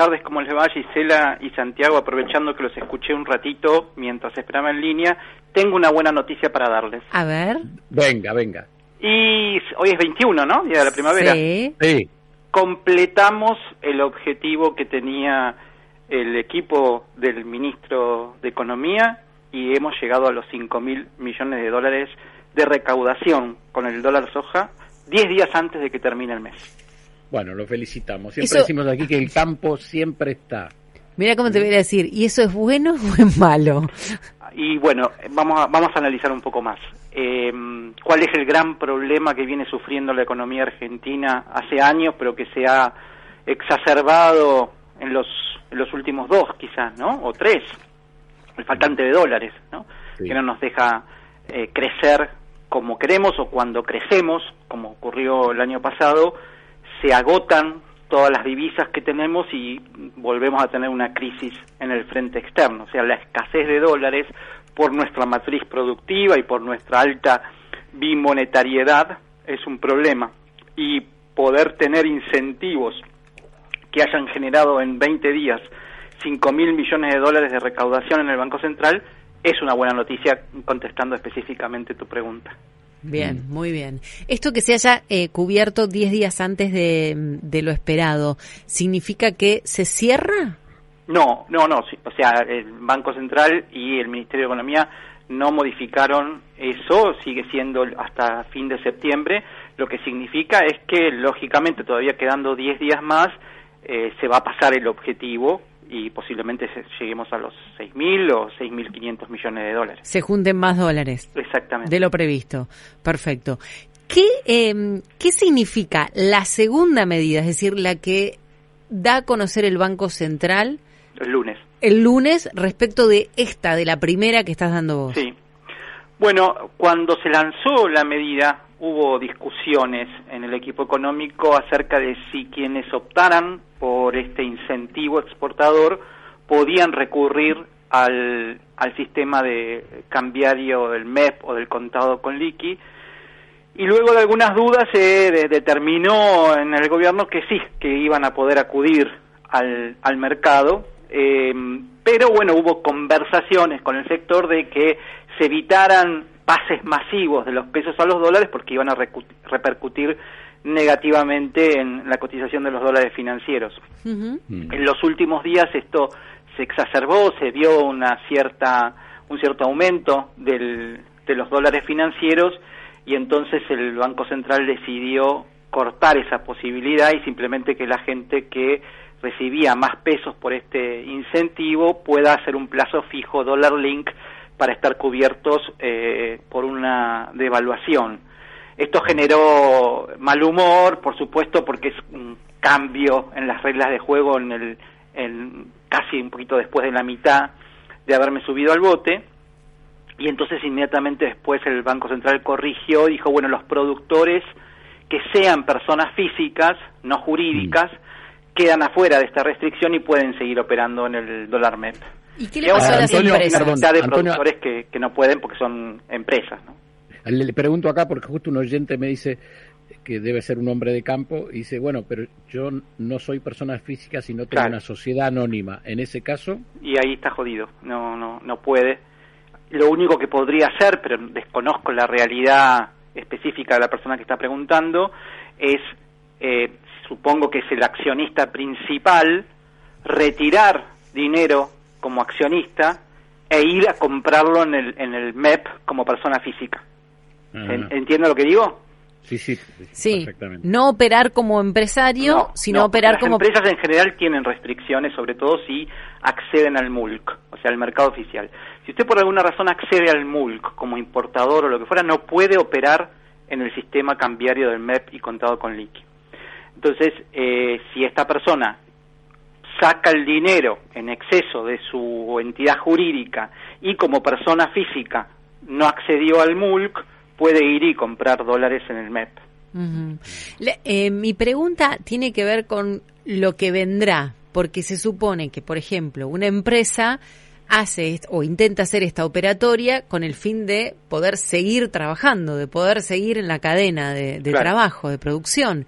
tardes, ¿cómo les va Gisela y Santiago? Aprovechando que los escuché un ratito mientras esperaba en línea, tengo una buena noticia para darles. A ver. Venga, venga. Y hoy es 21, ¿no? Día de la primavera. Sí. Sí. Completamos el objetivo que tenía el equipo del ministro de Economía y hemos llegado a los 5 mil millones de dólares de recaudación con el dólar soja 10 días antes de que termine el mes. Bueno, lo felicitamos. Siempre Eso- decimos aquí que el campo siempre está. Mira cómo te voy a decir, ¿y eso es bueno o es malo? Y bueno, vamos a, vamos a analizar un poco más. Eh, ¿Cuál es el gran problema que viene sufriendo la economía argentina hace años, pero que se ha exacerbado en los, en los últimos dos, quizás, ¿no? O tres. El faltante de dólares, ¿no? Sí. Que no nos deja eh, crecer como queremos o cuando crecemos, como ocurrió el año pasado, se agotan todas las divisas que tenemos y volvemos a tener una crisis en el frente externo. O sea, la escasez de dólares por nuestra matriz productiva y por nuestra alta bimonetariedad es un problema. Y poder tener incentivos que hayan generado en 20 días 5 mil millones de dólares de recaudación en el Banco Central es una buena noticia contestando específicamente tu pregunta. Bien, muy bien. Esto que se haya eh, cubierto 10 días antes de, de lo esperado, ¿significa que se cierra? No, no, no. O sea, el Banco Central y el Ministerio de Economía no modificaron eso, sigue siendo hasta fin de septiembre. Lo que significa es que, lógicamente, todavía quedando 10 días más, eh, se va a pasar el objetivo y posiblemente lleguemos a los 6.000 o 6.500 millones de dólares. Se junten más dólares Exactamente. de lo previsto. Perfecto. ¿Qué, eh, ¿Qué significa la segunda medida, es decir, la que da a conocer el Banco Central El lunes. el lunes respecto de esta, de la primera que estás dando vos? Sí. Bueno, cuando se lanzó la medida hubo discusiones en el equipo económico acerca de si quienes optaran por este incentivo exportador podían recurrir al, al sistema de cambiario del MEP o del contado con liqui. Y luego de algunas dudas se de- determinó en el gobierno que sí, que iban a poder acudir al, al mercado, eh, pero bueno, hubo conversaciones con el sector de que se evitaran pases masivos de los pesos a los dólares porque iban a recu- repercutir negativamente en la cotización de los dólares financieros. Mm. En los últimos días esto se exacerbó, se vio una cierta, un cierto aumento del- de los dólares financieros y entonces el Banco Central decidió cortar esa posibilidad y simplemente que la gente que recibía más pesos por este incentivo pueda hacer un plazo fijo dólar link para estar cubiertos eh, por una devaluación. Esto generó mal humor, por supuesto, porque es un cambio en las reglas de juego en el en casi un poquito después de la mitad de haberme subido al bote. Y entonces inmediatamente después el Banco Central corrigió, dijo, bueno, los productores que sean personas físicas, no jurídicas, quedan afuera de esta restricción y pueden seguir operando en el dólar MEP. ¿Y qué le pasó a las Antonio, empresas? perdón. de Antonio- productores que, que no pueden porque son empresas, ¿no? Le, le pregunto acá porque justo un oyente me dice que debe ser un hombre de campo y dice, bueno, pero yo no soy persona física, sino tengo Claro. una sociedad anónima. En ese caso, y ahí está jodido, no, no, no puede. Lo único que podría hacer, pero desconozco la realidad específica de la persona que está preguntando, es, eh, supongo que es el accionista principal, retirar dinero como accionista e ir a comprarlo en el, en el MEP como persona física. Ajá. ¿En- ¿Entiendo lo que digo? sí, sí, Sí, perfectamente. no operar como empresario, No, sino no, operar las como... empresas en general tienen restricciones, sobre todo si acceden al MULC, o sea, al mercado oficial. Si usted por alguna razón accede al MULC como importador o lo que fuera, no puede operar en el sistema cambiario del MEP y contado con liqui. Entonces, eh, si esta persona saca el dinero en exceso de su entidad jurídica y como persona física no accedió al MULC, puede ir y comprar dólares en el MEP. Le- eh, mi pregunta tiene que ver con lo que vendrá, porque se supone que, por ejemplo, una empresa hace o intenta hacer esta operatoria con el fin de poder seguir trabajando, de poder seguir en la cadena de, de Claro. trabajo, de producción.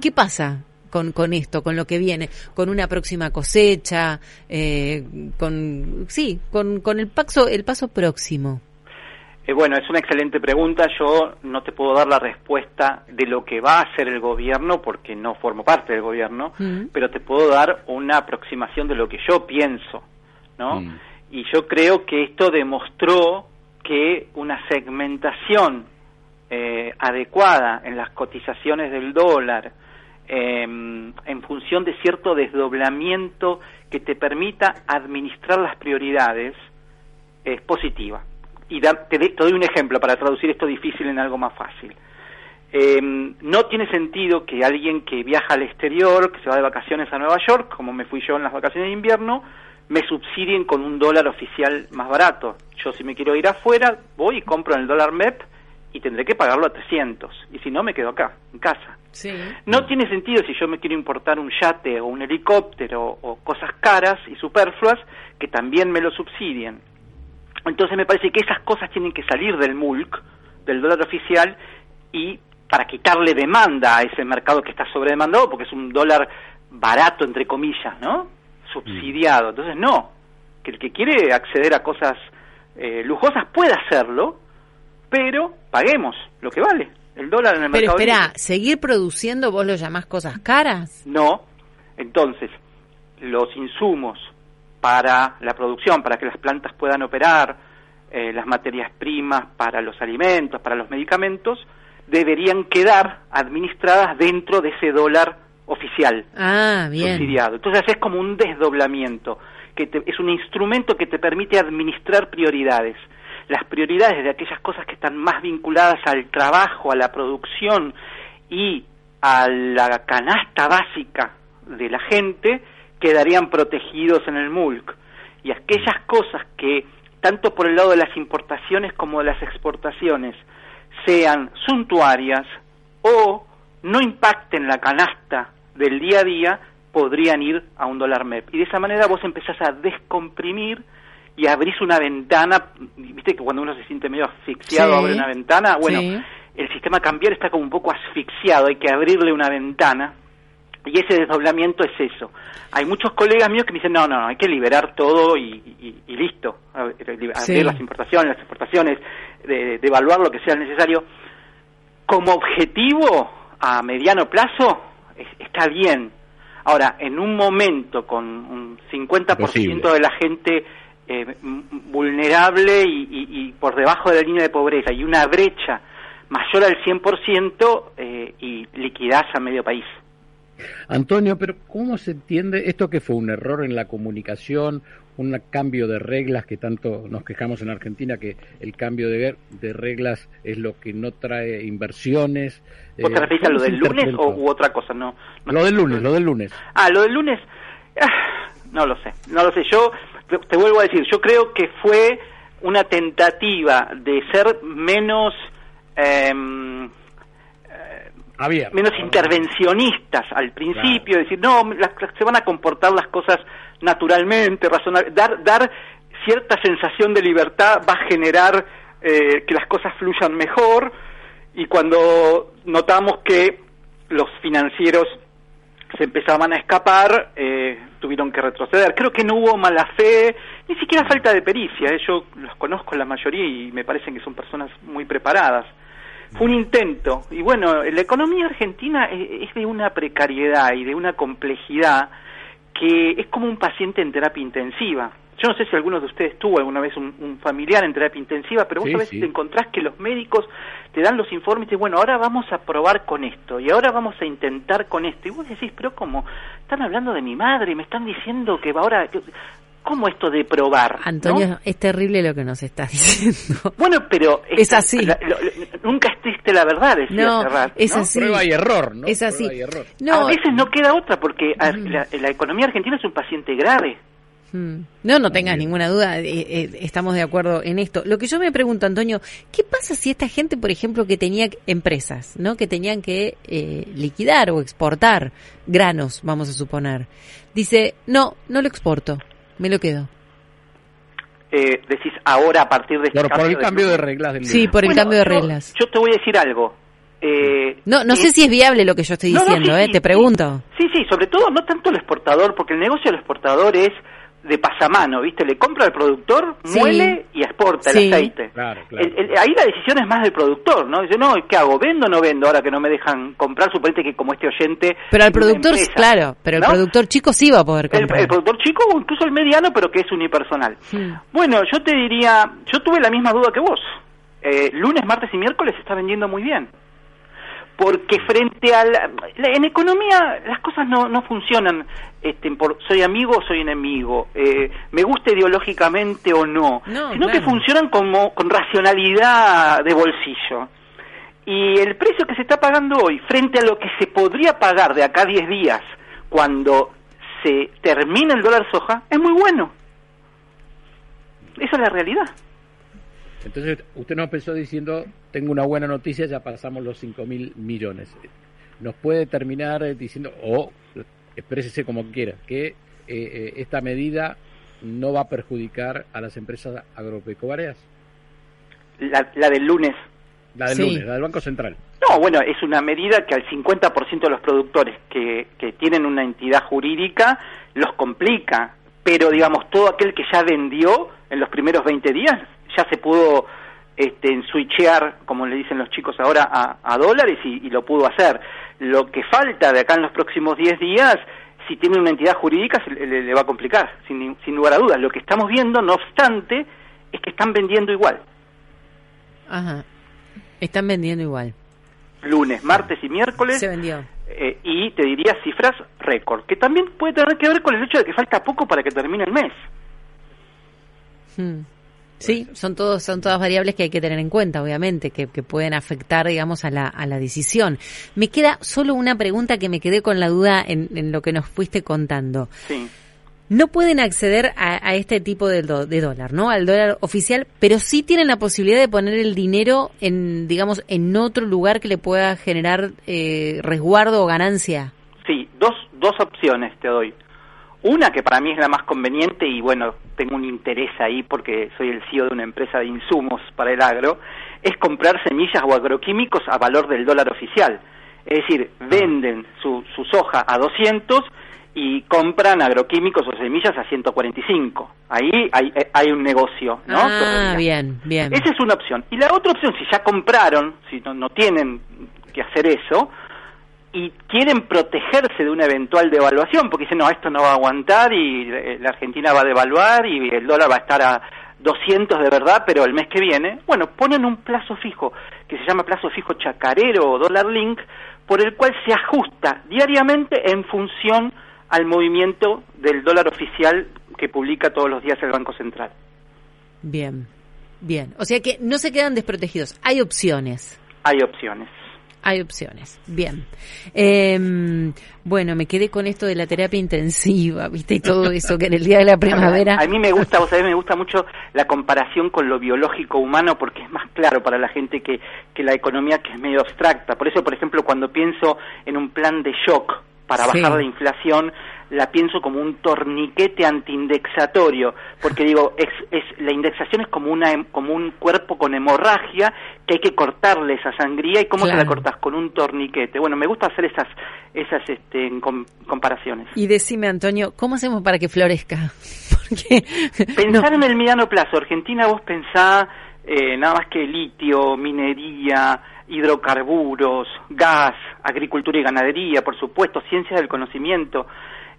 ¿Qué pasa? Con, con esto, con lo que viene, con una próxima cosecha, eh, con sí, con, con el paso el paso próximo. Eh, bueno, es una excelente pregunta. Yo no te puedo dar la respuesta de lo que va a hacer el gobierno porque no formo parte del gobierno, mm. pero te puedo dar una aproximación de lo que yo pienso, ¿no? Mm. Y yo creo que esto demostró que una segmentación eh, adecuada en las cotizaciones del dólar, em, en función de cierto desdoblamiento que te permita administrar las prioridades, es positiva y te, doy un ejemplo para traducir esto difícil en algo más fácil. Em, no tiene sentido que alguien que viaja al exterior, que se va de vacaciones a Nueva York, como me fui yo en las vacaciones de invierno, me subsidien con un dólar oficial más barato. Yo si me quiero ir afuera, voy y compro en el dólar MEP y tendré que pagarlo a 300. Y si no, me quedo acá, en casa. No tiene sentido si yo me quiero importar un yate o un helicóptero o cosas caras y superfluas que también me lo subsidien. Entonces me parece que esas cosas tienen que salir del MULC, del dólar oficial, y para quitarle demanda a ese mercado que está sobredemandado, porque es un dólar barato, entre comillas, ¿no? Subsidiado. Mm. Entonces, no. Que el que quiere acceder a cosas eh, lujosas puede hacerlo, pero paguemos lo que vale. El dólar en el mercado. Pero espera, ¿seguir produciendo vos lo llamás cosas caras? No. Entonces, los insumos para la producción, para que las plantas puedan operar, eh, las materias primas para los alimentos, para los medicamentos, deberían quedar administradas dentro de ese dólar oficial ah, bien. subsidiado. Entonces es como un desdoblamiento, que es un instrumento que te permite administrar prioridades. Las prioridades de aquellas cosas que están más vinculadas al trabajo, a la producción y a la canasta básica de la gente, quedarían protegidos en el MULC. Y aquellas cosas que, tanto por el lado de las importaciones como de las exportaciones, sean suntuarias o no impacten la canasta del día a día, podrían ir a un dólar MEP. Y de esa manera vos empezás a descomprimir y abrís una ventana, viste que cuando uno se siente medio asfixiado abre una ventana, bueno, el sistema cambiar está como un poco asfixiado, hay que abrirle una ventana y ese desdoblamiento es eso. Hay muchos colegas míos que me dicen, no, no, hay que liberar todo y, listo. Abrir las importaciones, las exportaciones, de, evaluar lo que sea necesario. Como objetivo a mediano plazo está bien. Ahora, en un momento con un 50% de la gente eh, vulnerable y, por debajo de la línea de pobreza y una brecha mayor al 100% eh, y liquidez a medio país. Antonio, pero ¿cómo se entiende esto que fue un error en la comunicación, un cambio de reglas que tanto nos quejamos en Argentina, que el cambio de, reglas es lo que no trae inversiones? ¿Vos te eh, refieres a lo del lunes o u otra cosa? No, lo del lunes, lo del lunes. Ah, lo del lunes, ah, no lo sé, no lo sé. Yo te vuelvo a decir, yo creo que fue una tentativa de ser menos... Eh, menos intervencionistas al principio, decir, no, se van a comportar las cosas naturalmente, razonar, dar, dar cierta sensación de libertad va a generar eh, que las cosas fluyan mejor y cuando notamos que los financieros se empezaban a escapar, eh, tuvieron que retroceder. Creo que no hubo mala fe, ni siquiera falta de pericia. Eh. Yo los conozco la mayoría y me parecen que son personas muy preparadas. Fue un intento. Y bueno, la economía argentina es de una precariedad y de una complejidad que es como un paciente en terapia intensiva. Yo no sé si alguno de ustedes tuvo alguna vez un, familiar en terapia intensiva, pero vos a veces te encontrás que los médicos te dan los informes y dicen, bueno, ahora vamos a probar con esto y ahora vamos a intentar con esto. Y vos decís, pero ¿cómo? Están hablando de mi madre, y me están diciendo que ahora... ¿Cómo esto de probar? Antonio, es terrible lo que nos estás diciendo. Bueno, pero... Es así. nunca existe la verdad, decía no, Es así. Prueba y error, ¿no? Es así. No, a veces no queda otra, porque la, economía argentina es un paciente grave. Hmm. No, no tengas ninguna duda, eh, eh, estamos de acuerdo en esto. Lo que yo me pregunto, Antonio, ¿qué pasa si esta gente, por ejemplo, que tenía empresas, ¿no? que tenían que eh, liquidar o exportar granos, vamos a suponer, dice, no, no lo exporto, me lo quedo. Eh, decís ahora a partir de este por el cambio de, reglas del Sí, por el cambio de reglas. Yo te voy a decir algo. Eh, no, no sé si es viable lo que yo estoy diciendo, eh, te pregunto. Sí, sí, sobre todo no tanto el exportador, porque el negocio del exportador es de pasamano, ¿viste? Le compra al productor, muele y exporta el aceite. ahí la decisión es más del productor, ¿no? Dice, no, ¿qué hago? ¿Vendo o no vendo ahora que no me dejan comprar? Suponete que como este oyente... Pero al productor, claro, pero el productor chico sí va a poder comprar. El, productor chico o incluso el mediano, pero que es unipersonal. Bueno, yo te diría, yo tuve la misma duda que vos. Eh, lunes, martes y miércoles se está vendiendo muy bien porque frente a la, en economía las cosas no, no funcionan este, por soy amigo o soy enemigo eh, me gusta ideológicamente o no, sino que funcionan como con racionalidad de bolsillo. Y el precio que se está pagando hoy frente a lo que se podría pagar de acá a 10 días cuando se termina el dólar soja es muy bueno. Esa es la realidad entonces, usted nos empezó diciendo, tengo una buena noticia, ya pasamos los 5 mil millones. ¿Nos puede terminar eh, diciendo, o exprésese como quiera, que eh, eh, esta medida no va a perjudicar a las empresas agropecuarias? La, la del lunes. La del lunes, la del Banco Central. No, bueno, es una medida que al 50% de los productores que, que tienen una entidad jurídica los complica, pero digamos, todo aquel que ya vendió en los primeros 20 días ya se pudo este, switchear, como le dicen los chicos ahora, a, dólares y, lo pudo hacer. Lo que falta de acá en los próximos 10 días, si tiene una entidad jurídica, se le, va a complicar, sin, sin lugar a dudas. Lo que estamos viendo, no obstante, es que están vendiendo igual. Ajá. Están vendiendo igual. Lunes, martes y miércoles. Se vendió. Eh, y te diría cifras récord, que también puede tener que ver con el hecho de que falta poco para que termine el mes. Hmm. Sí, son todos, son todas variables que hay que tener en cuenta, obviamente, que, pueden afectar, digamos, a la, a la decisión. Me queda solo una pregunta que me quedé con la duda en, lo que nos fuiste contando. Sí. No pueden acceder a, este tipo de, de, dólar, ¿no? Al dólar oficial, pero sí tienen la posibilidad de poner el dinero en, digamos, en otro lugar que le pueda generar eh, resguardo o ganancia. Sí, dos, dos opciones te doy. Una que para mí es la más conveniente y bueno, tengo un interés ahí porque soy el CEO de una empresa de insumos para el agro, es comprar semillas o agroquímicos a valor del dólar oficial. Es decir, venden su, soja a 200 y compran agroquímicos o semillas a 145. Ahí hay, hay un negocio, ¿no? Ah, bien, bien. Esa es una opción. Y la otra opción, si ya compraron, si no, no tienen que hacer eso, y quieren protegerse de una eventual devaluación, porque dicen, no, esto no va a aguantar y eh, la Argentina va a devaluar y el dólar va a estar a 200 de verdad, pero el mes que viene, bueno, ponen un plazo fijo, que se llama plazo fijo chacarero o dólar link, por el cual se ajusta diariamente en función al movimiento del dólar oficial que publica todos los días el Banco Central. Bien, bien. O sea que no se quedan desprotegidos, hay opciones. Hay opciones. Hay opciones. Bien. Em, bueno, me quedé con esto de la terapia intensiva, ¿viste? Y todo eso que en el día de la primavera. A mí me gusta, vos sabés, me gusta mucho la comparación con lo biológico humano porque es más claro para la gente que, que la economía que es medio abstracta. Por eso, por ejemplo, cuando pienso en un plan de shock para bajar la inflación, la pienso como un torniquete antiindexatorio, porque digo, es, es, la indexación es como, una, como un cuerpo con hemorragia que hay que cortarle esa sangría y cómo se la cortas con un torniquete. Bueno, me gusta hacer esas, esas este, comparaciones. Y decime, Antonio, ¿cómo hacemos para que florezca? Porque, Pensar en el mediano plazo. Argentina, vos pensá eh, nada más que litio, minería, hidrocarburos, gas, agricultura y ganadería, por supuesto, ciencia del conocimiento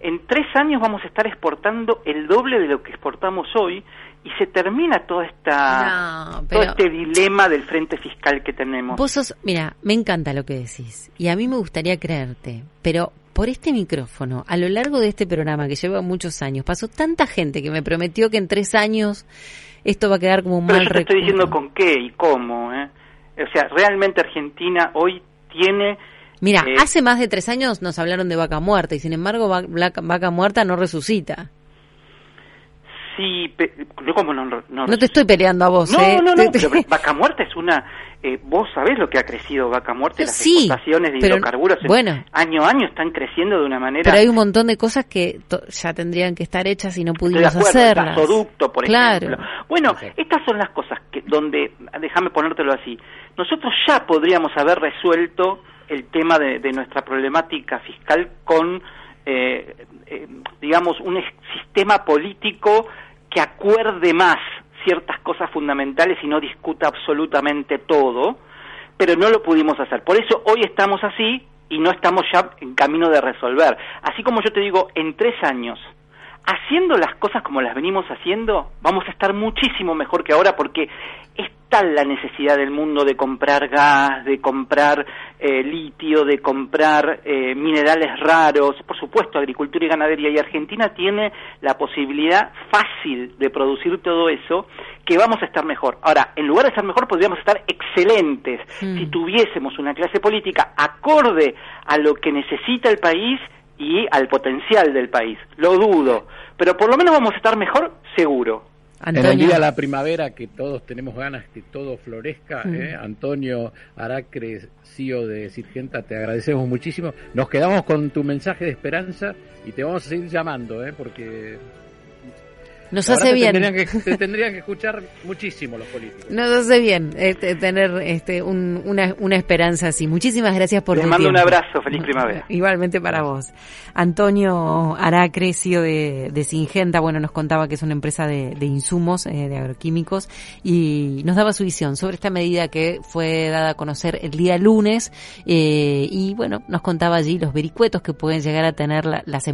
en tres años vamos a estar exportando el doble de lo que exportamos hoy y se termina toda esta todo este dilema del frente fiscal que tenemos. Vos sos, mira, me encanta lo que decís y a mí me gustaría creerte, pero por este micrófono, a lo largo de este programa que lleva muchos años, pasó tanta gente que me prometió que en tres años esto va a quedar como un pero mal yo te estoy diciendo con qué y cómo, ¿eh? O sea, realmente Argentina hoy tiene Mira, eh, hace más de tres años nos hablaron de vaca muerta y sin embargo vaca, muerta no resucita. Sí, yo como no, no, no, te estoy peleando a vos. No, ¿eh? no, no, pero vaca muerta es una eh, vos sabés lo que ha crecido Vaca Muerta, las exportaciones de hidrocarburos bueno, año a año están creciendo de una manera... Pero hay un montón de cosas que ya tendrían que estar hechas y no pudimos hacerlas. El gasoducto, por ejemplo. Bueno, estas son las cosas que donde, déjame ponértelo así, nosotros ya podríamos haber resuelto el tema de, nuestra problemática fiscal con, eh, eh, digamos, un sistema político que acuerde más ciertas cosas fundamentales y no discuta absolutamente todo, pero no lo pudimos hacer. Por eso hoy estamos así y no estamos ya en camino de resolver. Así como yo te digo, en tres años, haciendo las cosas como las venimos haciendo, vamos a estar muchísimo mejor que ahora porque es tal la necesidad del mundo de comprar gas, de comprar eh, litio, de comprar eh, minerales raros, por supuesto agricultura y ganadería, y Argentina tiene la posibilidad fácil de producir todo eso, que vamos a estar mejor. Ahora, en lugar de estar mejor, podríamos estar excelentes mm. si tuviésemos una clase política acorde a lo que necesita el país y al potencial del país. Lo dudo, pero por lo menos vamos a estar mejor, seguro. Antonio. En el día de la primavera, que todos tenemos ganas que todo florezca, mm. ¿eh? Antonio Aracre, CEO de Sirgenta, te agradecemos muchísimo. Nos quedamos con tu mensaje de esperanza y te vamos a seguir llamando, ¿eh? porque nos hace bien. Tendrían que, tendrían que escuchar muchísimo los políticos. Nos hace bien este, tener este, una, una, esperanza así. Muchísimas gracias por Les mando un abrazo, feliz primavera. Igualmente para vos. Antonio Aracre, CEO de, de Singenta, bueno, nos contaba que es una empresa de, de insumos, eh, de agroquímicos, y nos daba su visión sobre esta medida que fue dada a conocer el día lunes, eh, y bueno, nos contaba allí los vericuetos que pueden llegar a tener las empresas